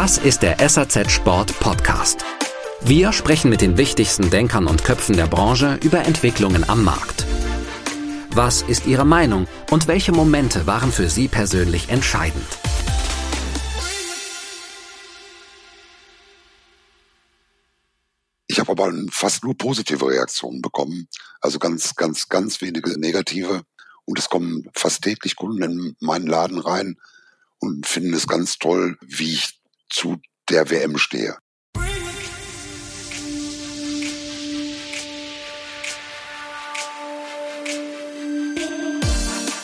Das ist der SAZ Sport Podcast. Wir sprechen mit den wichtigsten Denkern und Köpfen der Branche über Entwicklungen am Markt. Was ist Ihre Meinung und welche Momente waren für Sie persönlich entscheidend? Ich habe aber fast nur positive Reaktionen bekommen, also ganz, ganz, ganz wenige negative. Und es kommen fast täglich Kunden in meinen Laden rein und finden es ganz toll, wie ich zu der WM stehe.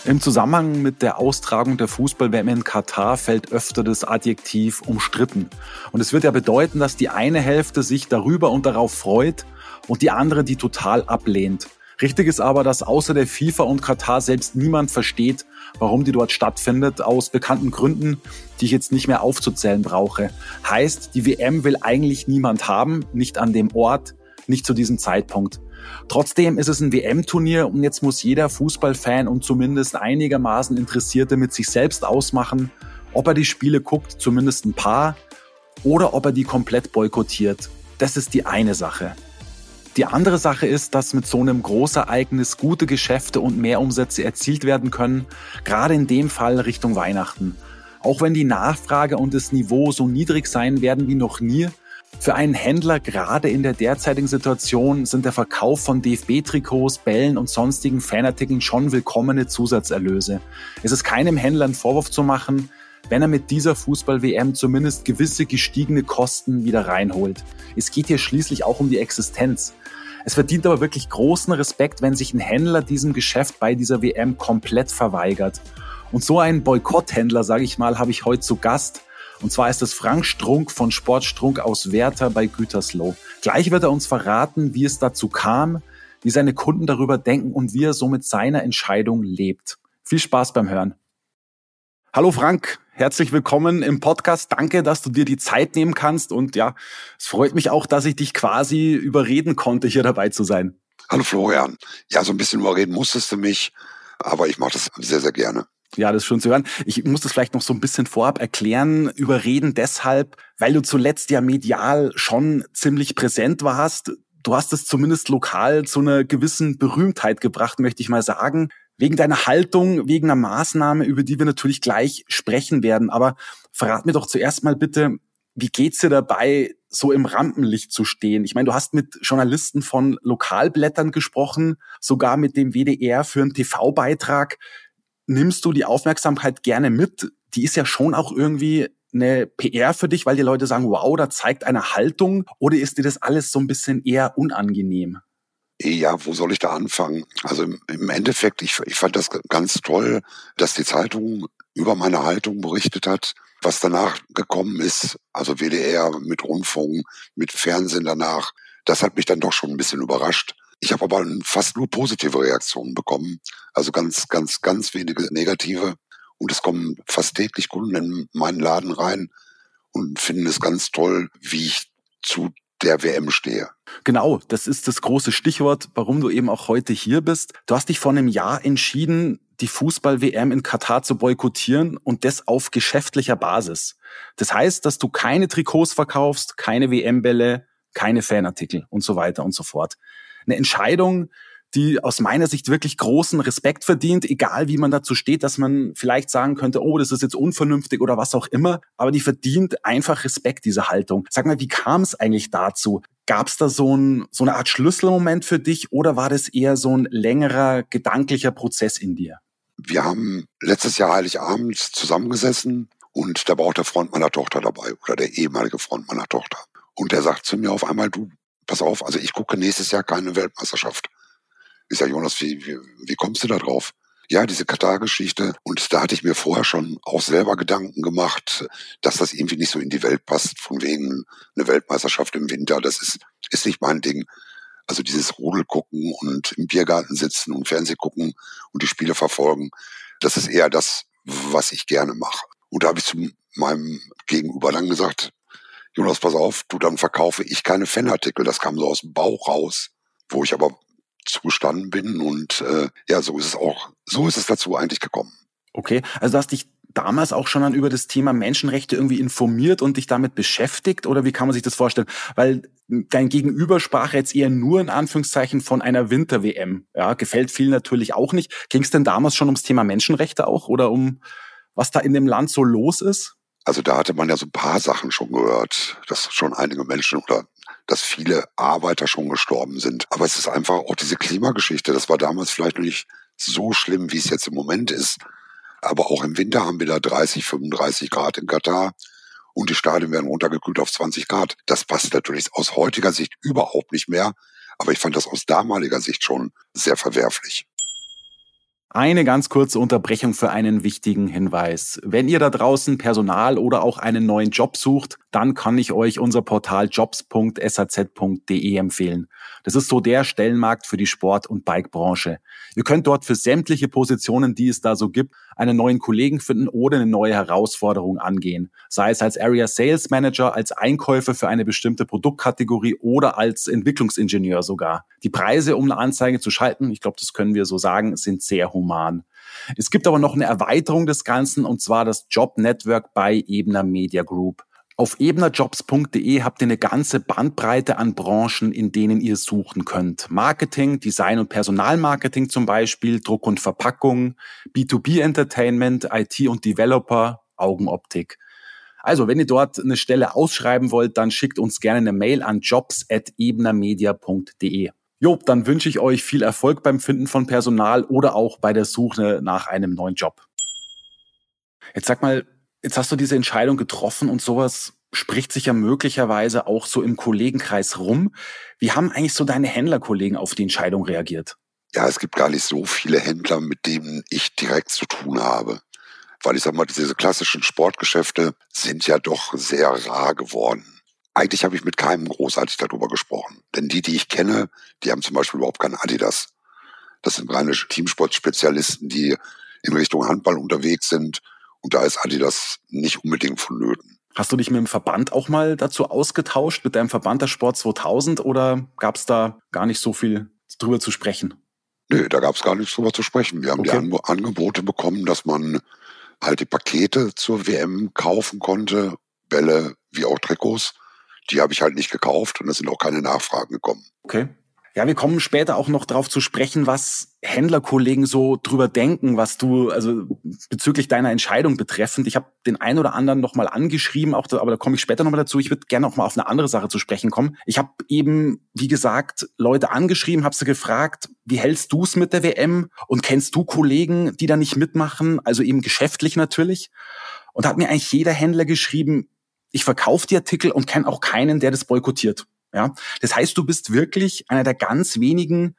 Im Zusammenhang mit der Austragung der Fußball-WM in Katar fällt öfter das Adjektiv umstritten. Und es wird ja bedeuten, dass die eine Hälfte sich darüber und darauf freut und die andere die total ablehnt. Richtig ist aber, dass außer der FIFA und Katar selbst niemand versteht, warum die dort stattfindet, aus bekannten Gründen, die ich jetzt nicht mehr aufzuzählen brauche. Heißt, die WM will eigentlich niemand haben, nicht an dem Ort, nicht zu diesem Zeitpunkt. Trotzdem ist es ein WM-Turnier und jetzt muss jeder Fußballfan und zumindest einigermaßen Interessierte mit sich selbst ausmachen, ob er die Spiele guckt, zumindest ein paar, oder ob er die komplett boykottiert. Das ist die eine Sache. Die andere Sache ist, dass mit so einem Großereignis gute Geschäfte und mehr Umsätze erzielt werden können, gerade in dem Fall Richtung Weihnachten. Auch wenn die Nachfrage und das Niveau so niedrig sein werden wie noch nie, für einen Händler gerade in der derzeitigen Situation sind der Verkauf von DFB-Trikots, Bällen und sonstigen Fanartikeln schon willkommene Zusatzerlöse. Es ist keinem Händler ein Vorwurf zu machen, wenn er mit dieser Fußball-WM zumindest gewisse gestiegene Kosten wieder reinholt. Es geht hier schließlich auch um die Existenz. Es verdient aber wirklich großen Respekt, wenn sich ein Händler diesem Geschäft bei dieser WM komplett verweigert. Und so einen Boykotthändler, sage ich mal, habe ich heute zu Gast. Und zwar ist es Frank Strunk von Sportstrunk aus Werther bei Gütersloh. Gleich wird er uns verraten, wie es dazu kam, wie seine Kunden darüber denken und wie er somit seiner Entscheidung lebt. Viel Spaß beim Hören. Hallo Frank, herzlich willkommen im Podcast. Danke, dass du dir die Zeit nehmen kannst. Und ja, es freut mich auch, dass ich dich quasi überreden konnte, hier dabei zu sein. Hallo Florian. Ja, so ein bisschen überreden musstest du mich, aber ich mache das sehr, sehr gerne. Ja, das ist schön zu hören. Ich muss das vielleicht noch so ein bisschen vorab erklären. Überreden deshalb, weil du zuletzt ja medial schon ziemlich präsent warst. Du hast es zumindest lokal zu einer gewissen Berühmtheit gebracht, möchte ich mal sagen wegen deiner Haltung, wegen einer Maßnahme, über die wir natürlich gleich sprechen werden. Aber verrat mir doch zuerst mal bitte, wie geht's dir dabei, so im Rampenlicht zu stehen? Ich meine, du hast mit Journalisten von Lokalblättern gesprochen, sogar mit dem WDR für einen TV-Beitrag. Nimmst du die Aufmerksamkeit gerne mit? Die ist ja schon auch irgendwie eine PR für dich, weil die Leute sagen, wow, da zeigt eine Haltung, oder ist dir das alles so ein bisschen eher unangenehm? Ja, wo soll ich da anfangen? Also im, im Endeffekt, ich, ich fand das ganz toll, dass die Zeitung über meine Haltung berichtet hat. Was danach gekommen ist, also WDR mit Rundfunk, mit Fernsehen danach, das hat mich dann doch schon ein bisschen überrascht. Ich habe aber fast nur positive Reaktionen bekommen, also ganz, ganz, ganz wenige negative. Und es kommen fast täglich Kunden in meinen Laden rein und finden es ganz toll, wie ich zu der WM stehe. Genau, das ist das große Stichwort, warum du eben auch heute hier bist. Du hast dich vor einem Jahr entschieden, die Fußball-WM in Katar zu boykottieren und das auf geschäftlicher Basis. Das heißt, dass du keine Trikots verkaufst, keine WM-Bälle, keine Fanartikel und so weiter und so fort. Eine Entscheidung, die aus meiner Sicht wirklich großen Respekt verdient, egal wie man dazu steht, dass man vielleicht sagen könnte, oh, das ist jetzt unvernünftig oder was auch immer, aber die verdient einfach Respekt, diese Haltung. Sag mal, wie kam es eigentlich dazu? Gab es da so, ein, so eine Art Schlüsselmoment für dich oder war das eher so ein längerer gedanklicher Prozess in dir? Wir haben letztes Jahr Heiligabend zusammengesessen und da war auch der Freund meiner Tochter dabei oder der ehemalige Freund meiner Tochter. Und der sagt zu mir auf einmal, du, pass auf, also ich gucke nächstes Jahr keine Weltmeisterschaft. Ich sage, Jonas, wie, wie, wie kommst du da drauf? Ja, diese Katar-Geschichte. Und da hatte ich mir vorher schon auch selber Gedanken gemacht, dass das irgendwie nicht so in die Welt passt, von wegen eine Weltmeisterschaft im Winter. Das ist, ist nicht mein Ding. Also dieses Rudel gucken und im Biergarten sitzen und Fernseh gucken und die Spiele verfolgen, das ist eher das, was ich gerne mache. Und da habe ich zu meinem Gegenüber dann gesagt, Jonas, pass auf, du, dann verkaufe ich keine Fanartikel. Das kam so aus dem Bauch raus, wo ich aber zugestanden bin und äh, ja, so ist es auch, so ist es dazu eigentlich gekommen. Okay, also du hast dich damals auch schon dann über das Thema Menschenrechte irgendwie informiert und dich damit beschäftigt? Oder wie kann man sich das vorstellen? Weil dein Gegenüber sprach jetzt eher nur in Anführungszeichen von einer Winter-WM. Ja, gefällt vielen natürlich auch nicht. Ging es denn damals schon ums Thema Menschenrechte auch oder um was da in dem Land so los ist? Also da hatte man ja so ein paar Sachen schon gehört, dass schon einige Menschen oder dass viele Arbeiter schon gestorben sind. Aber es ist einfach auch diese Klimageschichte. Das war damals vielleicht noch nicht so schlimm, wie es jetzt im Moment ist. Aber auch im Winter haben wir da 30, 35 Grad in Katar und die Stadien werden runtergekühlt auf 20 Grad. Das passt natürlich aus heutiger Sicht überhaupt nicht mehr. Aber ich fand das aus damaliger Sicht schon sehr verwerflich. Eine ganz kurze Unterbrechung für einen wichtigen Hinweis. Wenn ihr da draußen Personal oder auch einen neuen Job sucht, dann kann ich euch unser Portal jobs.saz.de empfehlen. Das ist so der Stellenmarkt für die Sport- und Bikebranche. Ihr könnt dort für sämtliche Positionen, die es da so gibt, einen neuen Kollegen finden oder eine neue Herausforderung angehen. Sei es als Area Sales Manager, als Einkäufer für eine bestimmte Produktkategorie oder als Entwicklungsingenieur sogar. Die Preise, um eine Anzeige zu schalten, ich glaube, das können wir so sagen, sind sehr human. Es gibt aber noch eine Erweiterung des Ganzen und zwar das Job Network bei Ebner Media Group. Auf ebnerjobs.de habt ihr eine ganze Bandbreite an Branchen, in denen ihr suchen könnt. Marketing, Design und Personalmarketing zum Beispiel, Druck und Verpackung, B2B Entertainment, IT und Developer, Augenoptik. Also, wenn ihr dort eine Stelle ausschreiben wollt, dann schickt uns gerne eine Mail an jobs.ebnermedia.de. Jo, dann wünsche ich euch viel Erfolg beim Finden von Personal oder auch bei der Suche nach einem neuen Job. Jetzt sag mal, Jetzt hast du diese Entscheidung getroffen und sowas spricht sich ja möglicherweise auch so im Kollegenkreis rum. Wie haben eigentlich so deine Händlerkollegen auf die Entscheidung reagiert? Ja, es gibt gar nicht so viele Händler, mit denen ich direkt zu tun habe. Weil ich sag mal, diese klassischen Sportgeschäfte sind ja doch sehr rar geworden. Eigentlich habe ich mit keinem großartig darüber gesprochen. Denn die, die ich kenne, die haben zum Beispiel überhaupt kein Adidas. Das sind reine Teamsportspezialisten, die in Richtung Handball unterwegs sind und da ist Adidas nicht unbedingt vonnöten. Hast du dich mit dem Verband auch mal dazu ausgetauscht, mit deinem Verband der Sport 2000 oder gab es da gar nicht so viel drüber zu sprechen? Nö, da gab es gar nichts drüber zu sprechen. Wir haben okay. die An Angebote bekommen, dass man halt die Pakete zur WM kaufen konnte, Bälle wie auch Trikots. Die habe ich halt nicht gekauft und es sind auch keine Nachfragen gekommen. Okay. Ja, wir kommen später auch noch darauf zu sprechen, was Händlerkollegen so drüber denken, was du, also bezüglich deiner Entscheidung betreffend. Ich habe den einen oder anderen nochmal angeschrieben, auch da, aber da komme ich später nochmal dazu. Ich würde gerne auch mal auf eine andere Sache zu sprechen kommen. Ich habe eben, wie gesagt, Leute angeschrieben, habe sie gefragt, wie hältst du es mit der WM und kennst du Kollegen, die da nicht mitmachen, also eben geschäftlich natürlich? Und da hat mir eigentlich jeder Händler geschrieben, ich verkaufe die Artikel und kenne auch keinen, der das boykottiert. Ja, das heißt, du bist wirklich einer der ganz wenigen,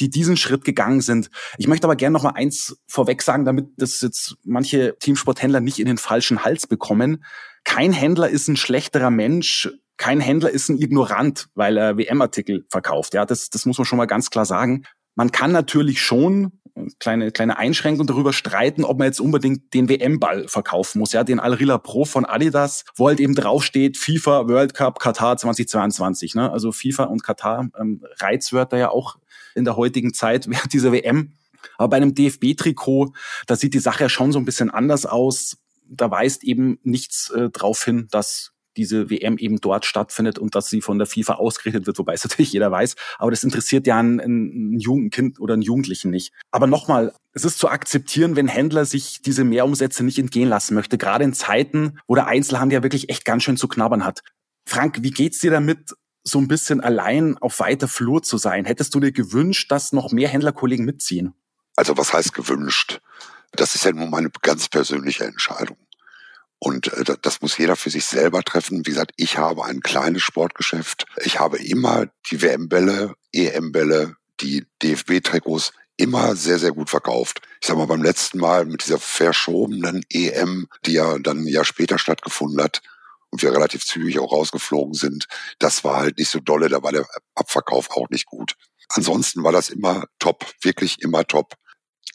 die diesen Schritt gegangen sind. Ich möchte aber gerne noch mal eins vorweg sagen, damit das jetzt manche Teamsporthändler nicht in den falschen Hals bekommen. Kein Händler ist ein schlechterer Mensch. Kein Händler ist ein Ignorant, weil er WM-Artikel verkauft. Ja, das, das muss man schon mal ganz klar sagen. Man kann natürlich schon kleine, kleine Einschränkung darüber streiten, ob man jetzt unbedingt den WM-Ball verkaufen muss, ja, den Alrila Pro von Adidas, wo halt eben draufsteht FIFA World Cup Katar 2022, ne? Also FIFA und Katar, ähm, Reizwörter ja auch in der heutigen Zeit während dieser WM. Aber bei einem DFB-Trikot, da sieht die Sache ja schon so ein bisschen anders aus. Da weist eben nichts äh, drauf hin, dass diese WM eben dort stattfindet und dass sie von der FIFA ausgerichtet wird, wobei es natürlich jeder weiß. Aber das interessiert ja ein, ein oder einen Jugendlichen nicht. Aber nochmal, es ist zu akzeptieren, wenn Händler sich diese Mehrumsätze nicht entgehen lassen möchte, gerade in Zeiten, wo der Einzelhandel ja wirklich echt ganz schön zu knabbern hat. Frank, wie geht's dir damit, so ein bisschen allein auf weiter Flur zu sein? Hättest du dir gewünscht, dass noch mehr Händlerkollegen mitziehen? Also was heißt gewünscht? Das ist ja nur meine ganz persönliche Entscheidung. Und äh, das muss jeder für sich selber treffen. Wie gesagt, ich habe ein kleines Sportgeschäft. Ich habe immer die WM-Bälle, EM-Bälle, die DFB-Trikots immer sehr, sehr gut verkauft. Ich sag mal, beim letzten Mal mit dieser verschobenen EM, die ja dann ein Jahr später stattgefunden hat und wir relativ zügig auch rausgeflogen sind, das war halt nicht so dolle, da war der Abverkauf auch nicht gut. Ansonsten war das immer top, wirklich immer top.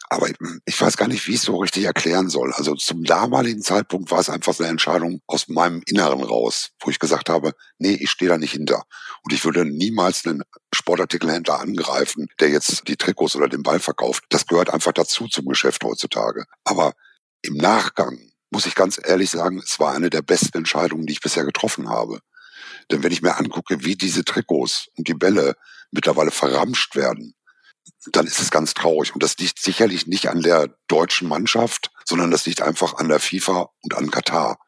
Aber ich weiß gar nicht, wie ich es so richtig erklären soll. Also zum damaligen Zeitpunkt war es einfach so eine Entscheidung aus meinem Inneren raus, wo ich gesagt habe, nee, ich stehe da nicht hinter. Und ich würde niemals einen Sportartikelhändler angreifen, der jetzt die Trikots oder den Ball verkauft. Das gehört einfach dazu zum Geschäft heutzutage. Aber im Nachgang muss ich ganz ehrlich sagen, es war eine der besten Entscheidungen, die ich bisher getroffen habe. Denn wenn ich mir angucke, wie diese Trikots und die Bälle mittlerweile verramscht werden, dann ist es ganz traurig. Und das liegt sicherlich nicht an der deutschen Mannschaft, sondern das liegt einfach an der FIFA und an Katar.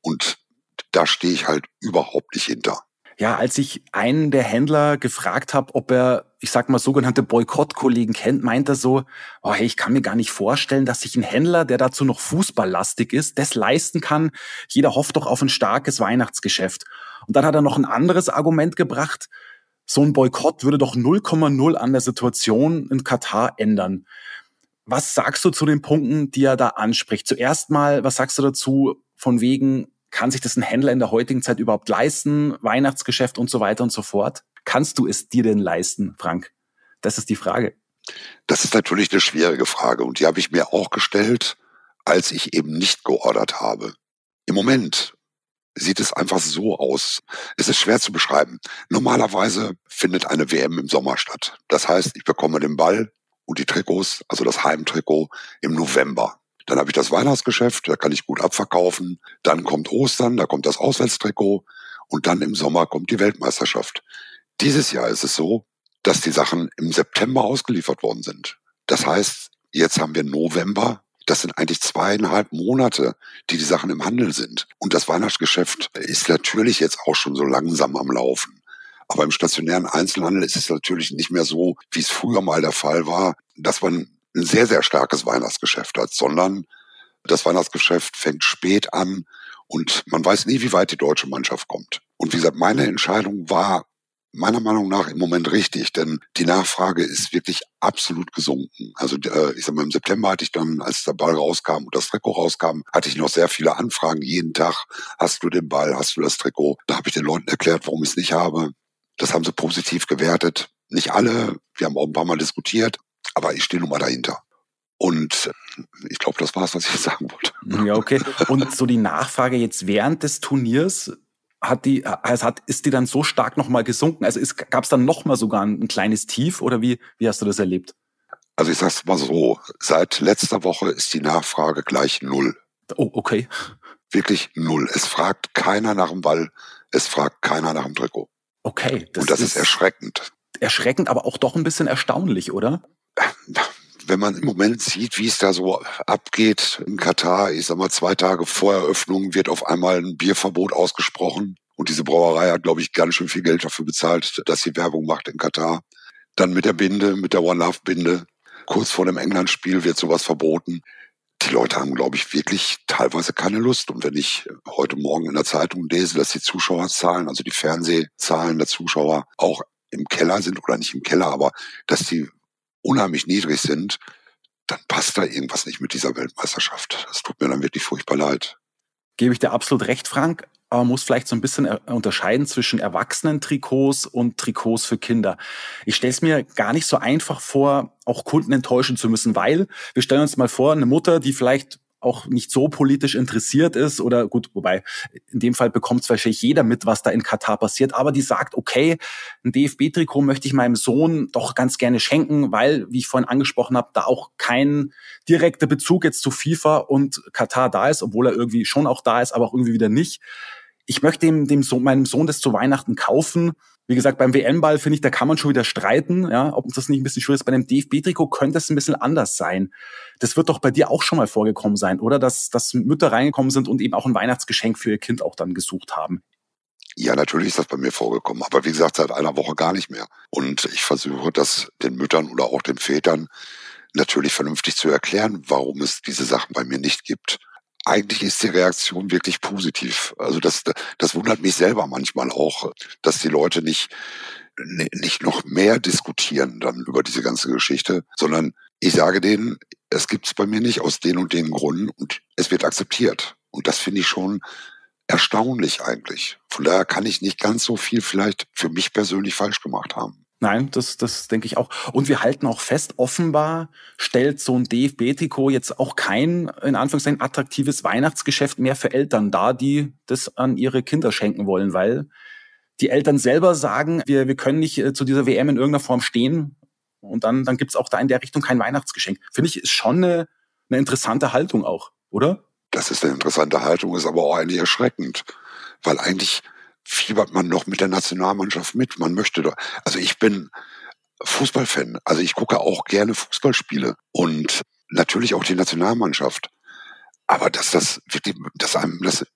Und da stehe ich halt überhaupt nicht hinter. Ja, als ich einen der Händler gefragt habe, ob er, ich sag mal, sogenannte Boykottkollegen kennt, meint er so, oh hey, ich kann mir gar nicht vorstellen, dass sich ein Händler, der dazu noch fußballlastig ist, das leisten kann. Jeder hofft doch auf ein starkes Weihnachtsgeschäft. Und dann hat er noch ein anderes Argument gebracht. So ein Boykott würde doch 0,0 an der Situation in Katar ändern. Was sagst du zu den Punkten, die er da anspricht? Zuerst mal, was sagst du dazu von wegen, kann sich das ein Händler in der heutigen Zeit überhaupt leisten? Weihnachtsgeschäft und so weiter und so fort. Kannst du es dir denn leisten, Frank? Das ist die Frage. Das ist natürlich eine schwierige Frage und die habe ich mir auch gestellt, als ich eben nicht geordert habe. Im Moment sieht es einfach so aus. Es ist schwer zu beschreiben. Normalerweise findet eine WM im Sommer statt. Das heißt, ich bekomme den Ball und die Trikots, also das Heimtrikot, im November. Dann habe ich das Weihnachtsgeschäft, da kann ich gut abverkaufen. Dann kommt Ostern, da kommt das Auswärtstrikot und dann im Sommer kommt die Weltmeisterschaft. Dieses Jahr ist es so, dass die Sachen im September ausgeliefert worden sind. Das heißt, jetzt haben wir November. Das sind eigentlich zweieinhalb Monate, die die Sachen im Handel sind. Und das Weihnachtsgeschäft ist natürlich jetzt auch schon so langsam am Laufen. Aber im stationären Einzelhandel ist es natürlich nicht mehr so, wie es früher mal der Fall war, dass man ein sehr, sehr starkes Weihnachtsgeschäft hat, sondern das Weihnachtsgeschäft fängt spät an und man weiß nie, wie weit die deutsche Mannschaft kommt. Und wie gesagt, meine Entscheidung war meiner Meinung nach im Moment richtig, denn die Nachfrage ist wirklich absolut gesunken. Also äh, ich sag mal, im September hatte ich dann, als der Ball rauskam und das Trikot rauskam, hatte ich noch sehr viele Anfragen. Jeden Tag hast du den Ball, hast du das Trikot. Da habe ich den Leuten erklärt, warum ich es nicht habe. Das haben sie positiv gewertet. Nicht alle, wir haben auch ein paar Mal diskutiert, aber ich stehe nun mal dahinter. Und ich glaube, das war es, was ich sagen wollte. Ja, okay. Und so die Nachfrage jetzt während des Turniers, hat die, also hat, ist die dann so stark nochmal gesunken? Also gab es dann nochmal sogar ein, ein, kleines Tief oder wie, wie hast du das erlebt? Also ich sag's mal so, seit letzter Woche ist die Nachfrage gleich null. Oh, okay. Wirklich null. Es fragt keiner nach dem Ball, es fragt keiner nach dem Trikot. Okay. Das Und das ist, ist erschreckend. Erschreckend, aber auch doch ein bisschen erstaunlich, oder? wenn man im Moment sieht, wie es da so abgeht in Katar, ich sag mal, zwei Tage vor Eröffnung wird auf einmal ein Bierverbot ausgesprochen. Und diese Brauerei hat, glaube ich, ganz schön viel Geld dafür bezahlt, dass sie Werbung macht in Katar. Dann mit der Binde, mit der One Love Binde. Kurz vor dem England-Spiel wird sowas verboten. Die Leute haben, glaube ich, wirklich teilweise keine Lust. Und wenn ich heute Morgen in der Zeitung lese, dass die Zuschauerzahlen, also die Fernsehzahlen der Zuschauer auch im Keller sind oder nicht im Keller, aber dass die unheimlich niedrig sind, dann passt da irgendwas nicht mit dieser Weltmeisterschaft. Das tut mir dann wirklich furchtbar leid. Gebe ich dir absolut recht, Frank. Aber man muss vielleicht so ein bisschen unterscheiden zwischen Erwachsenen-Trikots und Trikots für Kinder. Ich stelle es mir gar nicht so einfach vor, auch Kunden enttäuschen zu müssen, weil wir stellen uns mal vor, eine Mutter, die vielleicht auch nicht so politisch interessiert ist oder gut, wobei in dem Fall bekommt es wahrscheinlich jeder mit, was da in Katar passiert, aber die sagt, okay, ein DFB-Trikot möchte ich meinem Sohn doch ganz gerne schenken, weil, wie ich vorhin angesprochen habe, da auch kein direkter Bezug jetzt zu FIFA und Katar da ist, obwohl er irgendwie schon auch da ist, aber auch irgendwie wieder nicht. Ich möchte dem, dem Sohn, meinem Sohn das zu Weihnachten kaufen wie gesagt, beim WM-Ball finde ich, da kann man schon wieder streiten, ja, ob uns das nicht ein bisschen schwierig ist. Bei dem DFB-Trikot könnte es ein bisschen anders sein. Das wird doch bei dir auch schon mal vorgekommen sein, oder? Dass, dass Mütter reingekommen sind und eben auch ein Weihnachtsgeschenk für ihr Kind auch dann gesucht haben. Ja, natürlich ist das bei mir vorgekommen, aber wie gesagt, seit einer Woche gar nicht mehr. Und ich versuche das den Müttern oder auch den Vätern natürlich vernünftig zu erklären, warum es diese Sachen bei mir nicht gibt eigentlich ist die Reaktion wirklich positiv. Also das, das wundert mich selber manchmal auch, dass die Leute nicht, nicht noch mehr diskutieren dann über diese ganze Geschichte, sondern ich sage denen, es gibt es bei mir nicht aus den und den Gründen und es wird akzeptiert. Und das finde ich schon erstaunlich eigentlich. Von daher kann ich nicht ganz so viel vielleicht für mich persönlich falsch gemacht haben. Nein, das, das denke ich auch. Und wir halten auch fest, offenbar stellt so ein DFB-Trikot jetzt auch kein, in Anführungszeichen, attraktives Weihnachtsgeschäft mehr für Eltern dar, die das an ihre Kinder schenken wollen, weil die Eltern selber sagen, wir, wir können nicht äh, zu dieser WM in irgendeiner Form stehen. Und dann, dann gibt's auch da in der Richtung kein Weihnachtsgeschenk. Finde ich, ist schon eine, eine interessante Haltung auch, oder? Das ist eine interessante Haltung, ist aber auch eigentlich erschreckend, weil eigentlich fiebert man noch mit der Nationalmannschaft mit. Man möchte doch, also ich bin Fußballfan, also ich gucke auch gerne Fußballspiele und natürlich auch die Nationalmannschaft. Aber dass das wirklich, dass einem das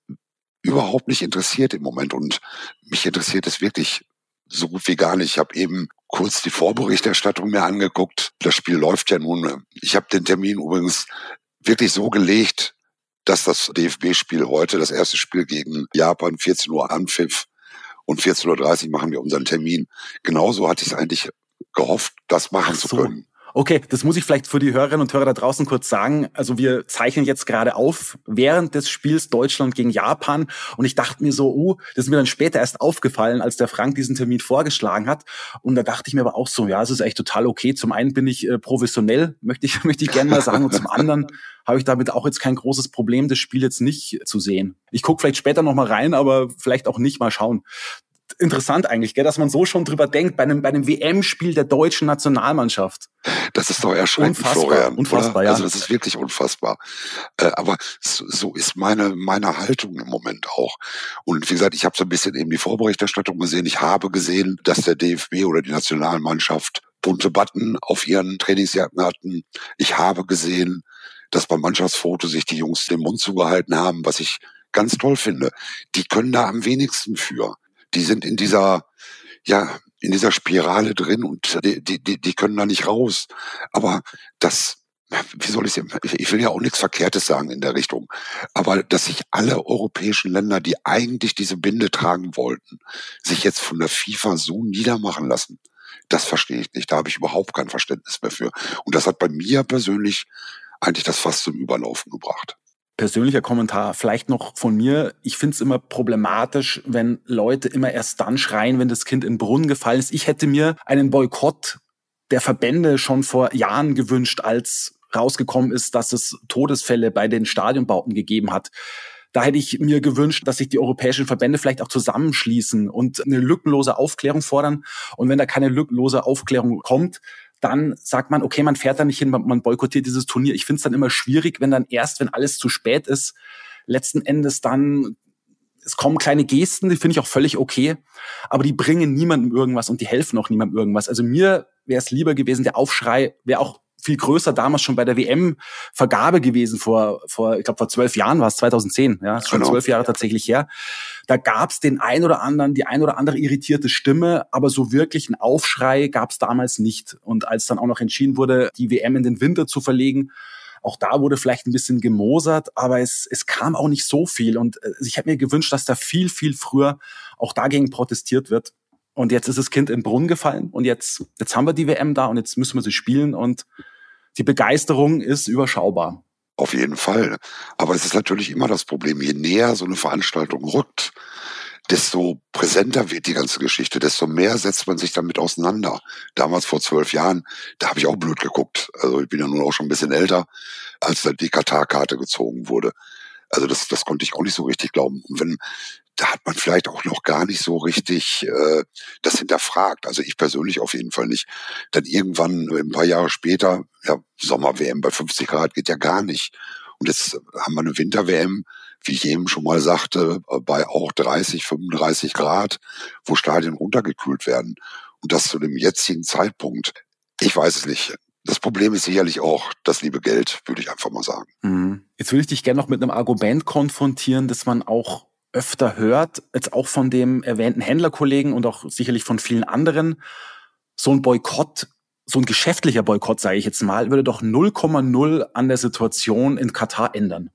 überhaupt nicht interessiert im Moment und mich interessiert es wirklich so gut wie gar nicht. Ich habe eben kurz die Vorberichterstattung mir angeguckt. Das Spiel läuft ja nun. Ich habe den Termin übrigens wirklich so gelegt, dass das DFB-Spiel heute, das erste Spiel gegen Japan, 14 Uhr anpfiff und 14.30 Uhr machen wir unseren Termin. Genauso hatte ich es eigentlich gehofft, das machen so. zu können. Okay, das muss ich vielleicht für die Hörerinnen und Hörer da draußen kurz sagen. Also wir zeichnen jetzt gerade auf während des Spiels Deutschland gegen Japan und ich dachte mir so, uh, das ist mir dann später erst aufgefallen, als der Frank diesen Termin vorgeschlagen hat und da dachte ich mir aber auch so, ja, es ist echt total okay. Zum einen bin ich äh, professionell, möchte ich möchte ich gerne mal sagen und zum anderen habe ich damit auch jetzt kein großes Problem, das Spiel jetzt nicht zu sehen. Ich gucke vielleicht später noch mal rein, aber vielleicht auch nicht mal schauen interessant eigentlich, gell, dass man so schon drüber denkt bei einem, bei einem WM-Spiel der deutschen Nationalmannschaft. Das ist doch erschreckend, unfassbar, Florian. Unfassbar, oder? ja. Also das ist wirklich unfassbar. Äh, aber so, so ist meine, meine Haltung im Moment auch. Und wie gesagt, ich habe so ein bisschen eben die Vorberichterstattung gesehen. Ich habe gesehen, dass der DFB oder die Nationalmannschaft bunte Button auf ihren Trainingsjacken hatten. Ich habe gesehen, dass beim Mannschaftsfoto sich die Jungs den Mund zugehalten haben, was ich ganz toll finde. Die können da am wenigsten für die sind in dieser, ja, in dieser Spirale drin und die, die, die können da nicht raus. Aber das, wie soll ich ich will ja auch nichts Verkehrtes sagen in der Richtung, aber dass sich alle europäischen Länder, die eigentlich diese Binde tragen wollten, sich jetzt von der FIFA so niedermachen lassen, das verstehe ich nicht. Da habe ich überhaupt kein Verständnis mehr für. Und das hat bei mir persönlich eigentlich das fast zum Überlaufen gebracht persönlicher Kommentar, vielleicht noch von mir. Ich finde es immer problematisch, wenn Leute immer erst dann schreien, wenn das Kind in den Brunnen gefallen ist. Ich hätte mir einen Boykott der Verbände schon vor Jahren gewünscht, als rausgekommen ist, dass es Todesfälle bei den Stadionbauten gegeben hat. Da hätte ich mir gewünscht, dass sich die europäischen Verbände vielleicht auch zusammenschließen und eine lückenlose Aufklärung fordern. Und wenn da keine lückenlose Aufklärung kommt, dann sagt man, okay, man fährt da nicht hin, man boykottiert dieses Turnier. Ich finde es dann immer schwierig, wenn dann erst, wenn alles zu spät ist, letzten Endes dann es kommen kleine Gesten, die finde ich auch völlig okay, aber die bringen niemandem irgendwas und die helfen auch niemandem irgendwas. Also mir wäre es lieber gewesen, der Aufschrei wäre auch viel größer damals schon bei der WM-Vergabe gewesen vor, vor ich glaube vor zwölf Jahren war es 2010, ja, ist schon genau. zwölf Jahre tatsächlich her. Da gab es den ein oder anderen, die ein oder andere irritierte Stimme, aber so wirklich einen Aufschrei gab es damals nicht. Und als dann auch noch entschieden wurde, die WM in den Winter zu verlegen, auch da wurde vielleicht ein bisschen gemosert, aber es, es kam auch nicht so viel. Und äh, ich hätte mir gewünscht, dass da viel, viel früher auch dagegen protestiert wird. Und jetzt ist das Kind in den Brunnen gefallen und jetzt, jetzt haben wir die WM da und jetzt müssen wir sie spielen und die Begeisterung ist überschaubar. Auf jeden Fall. Aber es ist natürlich immer das Problem, je näher so eine Veranstaltung rückt, desto präsenter wird die ganze Geschichte, desto mehr setzt man sich damit auseinander. Damals vor zwölf Jahren, da habe ich auch blöd geguckt. Also ich bin ja nun auch schon ein bisschen älter, als die Katar-Karte gezogen wurde. Also das, das konnte ich auch nicht so richtig glauben. Und wenn da hat man vielleicht auch noch gar nicht so richtig äh, das hinterfragt. Also ich persönlich auf jeden Fall nicht. Dann irgendwann ein paar Jahre später, ja, Sommer-WM bei 50 Grad geht ja gar nicht. Und jetzt haben wir eine Winter-WM, wie ich eben schon mal sagte, bei auch 30, 35 Grad, wo Stadien runtergekühlt werden. Und das zu dem jetzigen Zeitpunkt. Ich weiß es nicht. Das Problem ist sicherlich auch das liebe Geld, würde ich einfach mal sagen. Mhm. Jetzt würde ich dich gerne noch mit einem Argument konfrontieren, dass man auch öfter hört, jetzt auch von dem erwähnten Händlerkollegen und auch sicherlich von vielen anderen, so ein Boykott, so ein geschäftlicher Boykott, sage ich jetzt mal, würde doch 0,0 an der Situation in Katar ändern.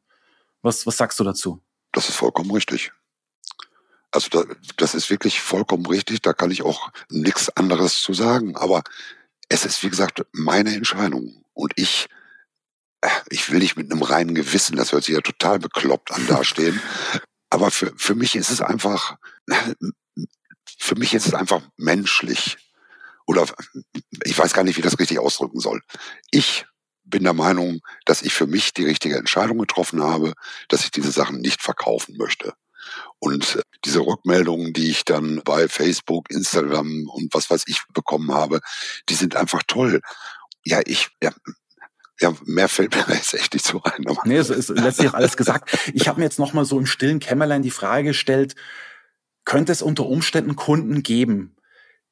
Was, was sagst du dazu? Das ist vollkommen richtig. Also da, das ist wirklich vollkommen richtig, da kann ich auch nichts anderes zu sagen. Aber es ist, wie gesagt, meine Entscheidung. Und ich, äh, ich will nicht mit einem reinen Gewissen, das hört sich ja total bekloppt an, dastehen. Aber für, für mich ist es einfach, für mich ist es einfach menschlich. Oder ich weiß gar nicht, wie das richtig ausdrücken soll. Ich bin der Meinung, dass ich für mich die richtige Entscheidung getroffen habe, dass ich diese Sachen nicht verkaufen möchte. Und diese Rückmeldungen, die ich dann bei Facebook, Instagram und was weiß ich bekommen habe, die sind einfach toll. Ja, ich, ja, Ja, mehr fällt mir jetzt echt nicht so ein. Nee, es ist letztlich auch alles gesagt. Ich habe mir jetzt noch mal so im stillen Kämmerlein die Frage gestellt, könnte es unter Umständen Kunden geben,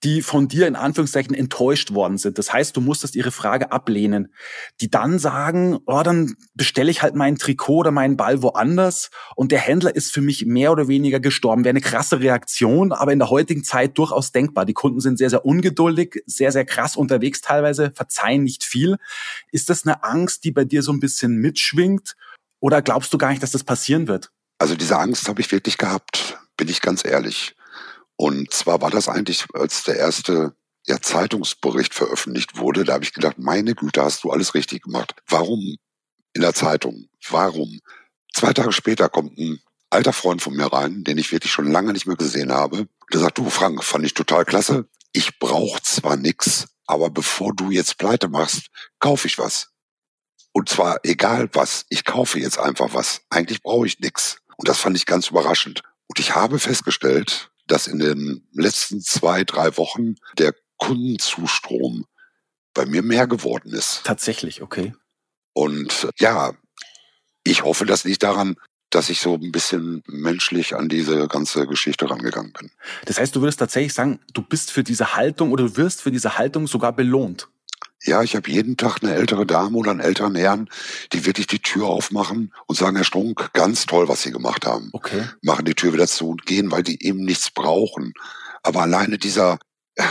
die von dir in Anführungszeichen enttäuscht worden sind. Das heißt, du musstest ihre Frage ablehnen. Die dann sagen, oh, dann bestelle ich halt mein Trikot oder meinen Ball woanders und der Händler ist für mich mehr oder weniger gestorben. Wäre eine krasse Reaktion, aber in der heutigen Zeit durchaus denkbar. Die Kunden sind sehr, sehr ungeduldig, sehr, sehr krass unterwegs teilweise, verzeihen nicht viel. Ist das eine Angst, die bei dir so ein bisschen mitschwingt oder glaubst du gar nicht, dass das passieren wird? Also diese Angst habe ich wirklich gehabt, bin ich ganz ehrlich. Und zwar war das eigentlich, als der erste ja, Zeitungsbericht veröffentlicht wurde, da habe ich gedacht, meine Güte, hast du alles richtig gemacht. Warum in der Zeitung? Warum? Zwei Tage später kommt ein alter Freund von mir rein, den ich wirklich schon lange nicht mehr gesehen habe. Der sagt, du Frank, fand ich total klasse. Ich brauche zwar nix, aber bevor du jetzt pleite machst, kaufe ich was. Und zwar egal was, ich kaufe jetzt einfach was. Eigentlich brauche ich nix. Und das fand ich ganz überraschend. Und ich habe festgestellt, dass in den letzten zwei, drei Wochen der Kundenzustrom bei mir mehr geworden ist. Tatsächlich, okay. Und ja, ich hoffe, das liegt daran, dass ich so ein bisschen menschlich an diese ganze Geschichte rangegangen bin. Das heißt, du würdest tatsächlich sagen, du bist für diese Haltung oder du wirst für diese Haltung sogar belohnt. Ja, ich habe jeden Tag eine ältere Dame oder einen älteren Herrn, die wirklich die Tür aufmachen und sagen, Herr Strunk, ganz toll, was Sie gemacht haben. Okay. Machen die Tür wieder zu und gehen, weil die eben nichts brauchen. Aber alleine dieser, äh,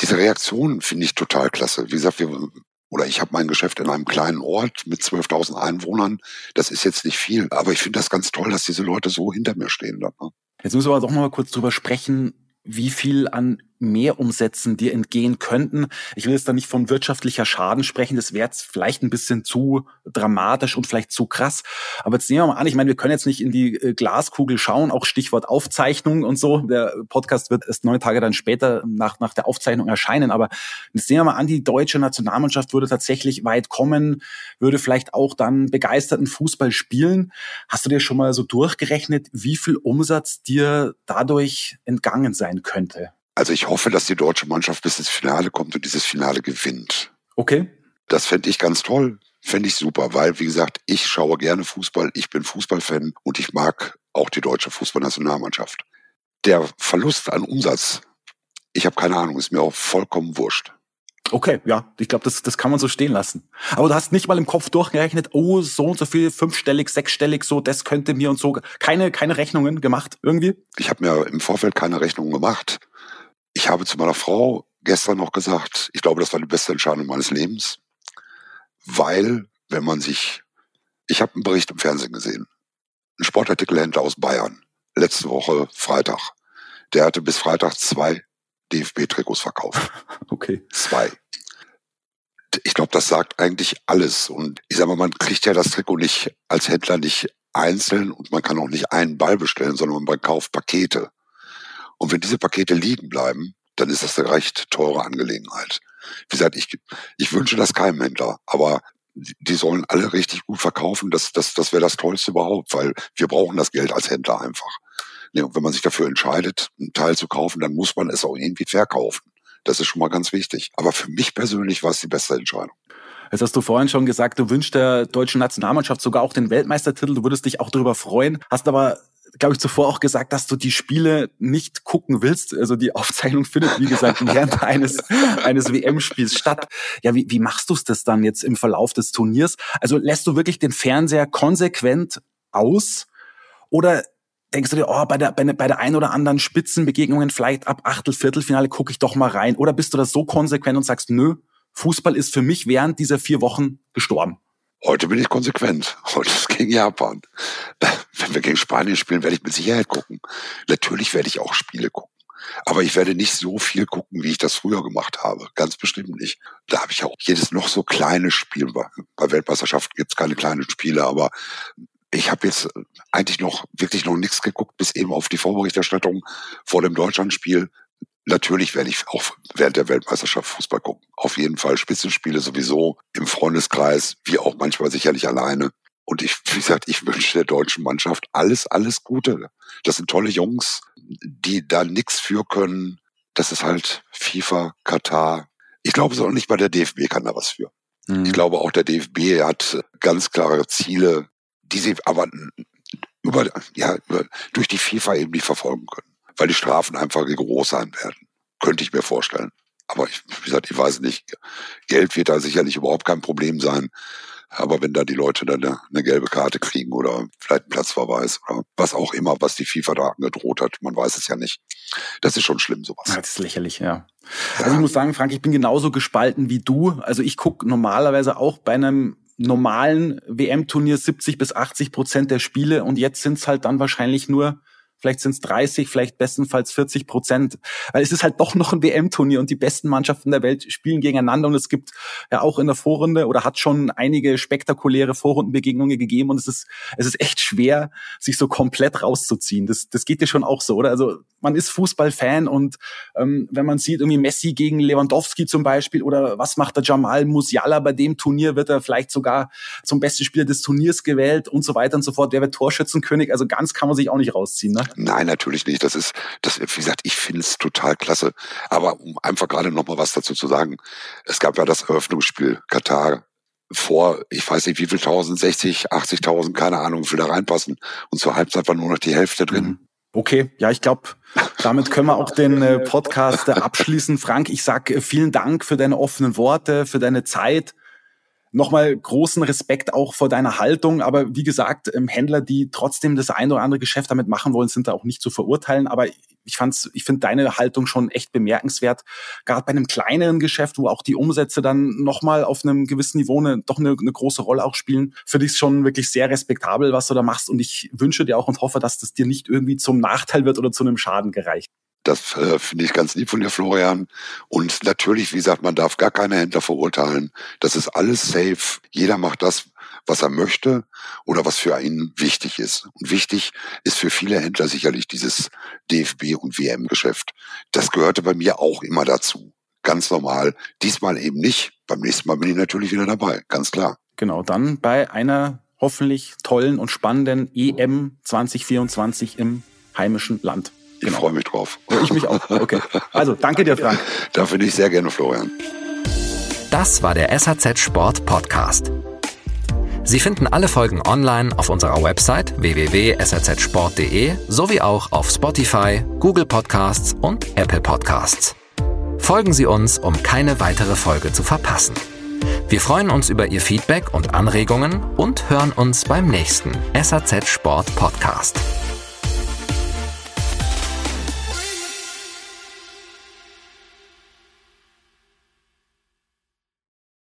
diese Reaktion finde ich total klasse. Wie gesagt, wir, oder ich habe mein Geschäft in einem kleinen Ort mit 12.000 Einwohnern. Das ist jetzt nicht viel, aber ich finde das ganz toll, dass diese Leute so hinter mir stehen. Dann, ne? Jetzt müssen wir aber doch mal kurz drüber sprechen, wie viel an Mehrumsätzen dir entgehen könnten. Ich will jetzt da nicht von wirtschaftlicher Schaden sprechen, das wäre jetzt vielleicht ein bisschen zu dramatisch und vielleicht zu krass. Aber jetzt nehmen wir mal an, ich meine, wir können jetzt nicht in die äh, Glaskugel schauen, auch Stichwort Aufzeichnung und so. Der Podcast wird erst neun Tage dann später nach, nach der Aufzeichnung erscheinen. Aber jetzt nehmen wir mal an, die deutsche Nationalmannschaft würde tatsächlich weit kommen, würde vielleicht auch dann begeisterten Fußball spielen. Hast du dir schon mal so durchgerechnet, wie viel Umsatz dir dadurch entgangen sein könnte? Also ich hoffe, dass die deutsche Mannschaft bis ins Finale kommt und dieses Finale gewinnt. Okay. Das fände ich ganz toll. Fände ich super, weil, wie gesagt, ich schaue gerne Fußball, ich bin Fußballfan und ich mag auch die deutsche Fußballnationalmannschaft. Der Verlust an Umsatz, ich habe keine Ahnung, ist mir auch vollkommen wurscht. Okay, ja, ich glaube, das, das kann man so stehen lassen. Aber du hast nicht mal im Kopf durchgerechnet, oh, so und so viel, fünfstellig, sechsstellig, so, das könnte mir und so. Keine, keine Rechnungen gemacht, irgendwie? Ich habe mir im Vorfeld keine Rechnungen gemacht. Ich habe zu meiner Frau gestern noch gesagt, ich glaube, das war die beste Entscheidung meines Lebens, weil, wenn man sich, ich habe einen Bericht im Fernsehen gesehen, ein Sportartikelhändler aus Bayern, letzte Woche Freitag, der hatte bis Freitag zwei DFB-Trikots verkauft. Okay. Zwei. Ich glaube, das sagt eigentlich alles. Und ich sage mal, man kriegt ja das Trikot nicht als Händler nicht einzeln und man kann auch nicht einen Ball bestellen, sondern man kauft Pakete. Und wenn diese Pakete liegen bleiben, dann ist das eine recht teure Angelegenheit. Wie gesagt, ich, ich wünsche das keinem Händler, aber die sollen alle richtig gut verkaufen. Das, das, das wäre das Tollste überhaupt, weil wir brauchen das Geld als Händler einfach. Und wenn man sich dafür entscheidet, einen Teil zu kaufen, dann muss man es auch irgendwie verkaufen. Das ist schon mal ganz wichtig. Aber für mich persönlich war es die beste Entscheidung. Jetzt hast du vorhin schon gesagt, du wünschst der deutschen Nationalmannschaft sogar auch den Weltmeistertitel. Du würdest dich auch darüber freuen. Hast aber glaube ich, zuvor auch gesagt, dass du die Spiele nicht gucken willst. Also die Aufzeichnung findet, wie gesagt, während eines, eines WM-Spiels statt. Ja, wie, wie machst du es das dann jetzt im Verlauf des Turniers? Also lässt du wirklich den Fernseher konsequent aus? Oder denkst du dir, oh, bei der, bei, der, bei der ein oder anderen Spitzenbegegnungen, vielleicht ab Achtel, Viertelfinale gucke ich doch mal rein? Oder bist du da so konsequent und sagst, nö, Fußball ist für mich während dieser vier Wochen gestorben? Heute bin ich konsequent. Heute ist gegen Japan. Wenn wir gegen Spanien spielen, werde ich mit Sicherheit gucken. Natürlich werde ich auch Spiele gucken. Aber ich werde nicht so viel gucken, wie ich das früher gemacht habe. Ganz bestimmt nicht. Da habe ich auch jedes noch so kleine Spiel. Bei Weltmeisterschaften gibt es keine kleinen Spiele, aber ich habe jetzt eigentlich noch wirklich noch nichts geguckt, bis eben auf die Vorberichterstattung vor dem Deutschlandspiel. Natürlich werde ich auch während der Weltmeisterschaft Fußball gucken. Auf jeden Fall Spitzenspiele sowieso im Freundeskreis, wie auch manchmal sicherlich alleine. Und ich, wie gesagt, ich wünsche der deutschen Mannschaft alles, alles Gute. Das sind tolle Jungs, die da nichts für können. Das ist halt FIFA, Katar. Ich glaube, so nicht bei der DFB kann da was für. Mhm. Ich glaube auch der DFB hat ganz klare Ziele, die sie aber über, ja, über, durch die FIFA eben nicht verfolgen können, weil die Strafen einfach groß sein werden. Könnte ich mir vorstellen. Aber ich, wie gesagt, ich weiß nicht. Geld wird da sicherlich überhaupt kein Problem sein. Aber wenn da die Leute dann eine, eine, gelbe Karte kriegen oder vielleicht einen Platzverweis oder was auch immer, was die FIFA da angedroht hat, man weiß es ja nicht. Das ist schon schlimm, sowas. Das ist lächerlich, ja. ja. Also ich muss sagen, Frank, ich bin genauso gespalten wie du. Also ich gucke normalerweise auch bei einem normalen WM-Turnier 70 bis 80 Prozent der Spiele und jetzt sind es halt dann wahrscheinlich nur vielleicht sind es 30, vielleicht bestenfalls 40 Prozent. Weil es ist halt doch noch ein WM-Turnier und die besten Mannschaften der Welt spielen gegeneinander und es gibt ja auch in der Vorrunde oder hat schon einige spektakuläre Vorrundenbegegnungen gegeben und es ist, es ist echt schwer, sich so komplett rauszuziehen. Das, das geht dir schon auch so, oder? Also man ist Fußballfan und ähm, wenn man sieht, irgendwie Messi gegen Lewandowski zum Beispiel oder was macht der Jamal Musiala bei dem Turnier, wird er vielleicht sogar zum besten Spieler des Turniers gewählt und so weiter und so fort. Wer wird Torschützenkönig? Also ganz kann man sich auch nicht rausziehen. Ne? Nein, natürlich nicht. Das ist, das, wie gesagt, ich finde es total klasse. Aber um einfach gerade noch mal was dazu zu sagen, es gab ja das Eröffnungsspiel Katar vor, ich weiß nicht wie viel tausend, 60, 80.000, keine Ahnung, wie viel da reinpassen. Und zur Halbzeit war nur noch die Hälfte drin. Mhm. Okay, ja, ich glaube, damit können wir auch den äh, Podcast äh, abschließen. Frank, ich sag äh, vielen Dank für deine offenen Worte, für deine Zeit nochmal großen Respekt auch vor deiner Haltung. Aber wie gesagt, ähm, Händler, die trotzdem das ein oder andere Geschäft damit machen wollen, sind da auch nicht zu verurteilen. Aber ich fand's, ich finde deine Haltung schon echt bemerkenswert. Gerade bei einem kleineren Geschäft, wo auch die Umsätze dann nochmal auf einem gewissen Niveau eine, doch eine, eine große Rolle auch spielen, finde ich schon wirklich sehr respektabel, was du da machst. Und ich wünsche dir auch und hoffe, dass das dir nicht irgendwie zum Nachteil wird oder zu einem Schaden gereicht. Das äh, finde ich ganz lieb von dir, Florian. Und natürlich, wie gesagt, man darf gar keine Händler verurteilen. Das ist alles safe. Jeder macht das, was er möchte oder was für ihn wichtig ist. Und wichtig ist für viele Händler sicherlich dieses DFB- und WM-Geschäft. Das gehörte bei mir auch immer dazu. Ganz normal. Diesmal eben nicht. Beim nächsten Mal bin ich natürlich wieder dabei. Ganz klar. Genau, dann bei einer hoffentlich tollen und spannenden EM 2024 im heimischen Land. Genau. Ich freue mich drauf. Ich mich auch. Okay. Also, danke dir, Frank. Da finde ich sehr gerne, Florian. Das war der SAZ Sport Podcast. Sie finden alle Folgen online auf unserer Website www.sazsport.de sowie auch auf Spotify, Google Podcasts und Apple Podcasts. Folgen Sie uns, um keine weitere Folge zu verpassen. Wir freuen uns über Ihr Feedback und Anregungen und hören uns beim nächsten SAZ Sport Podcast.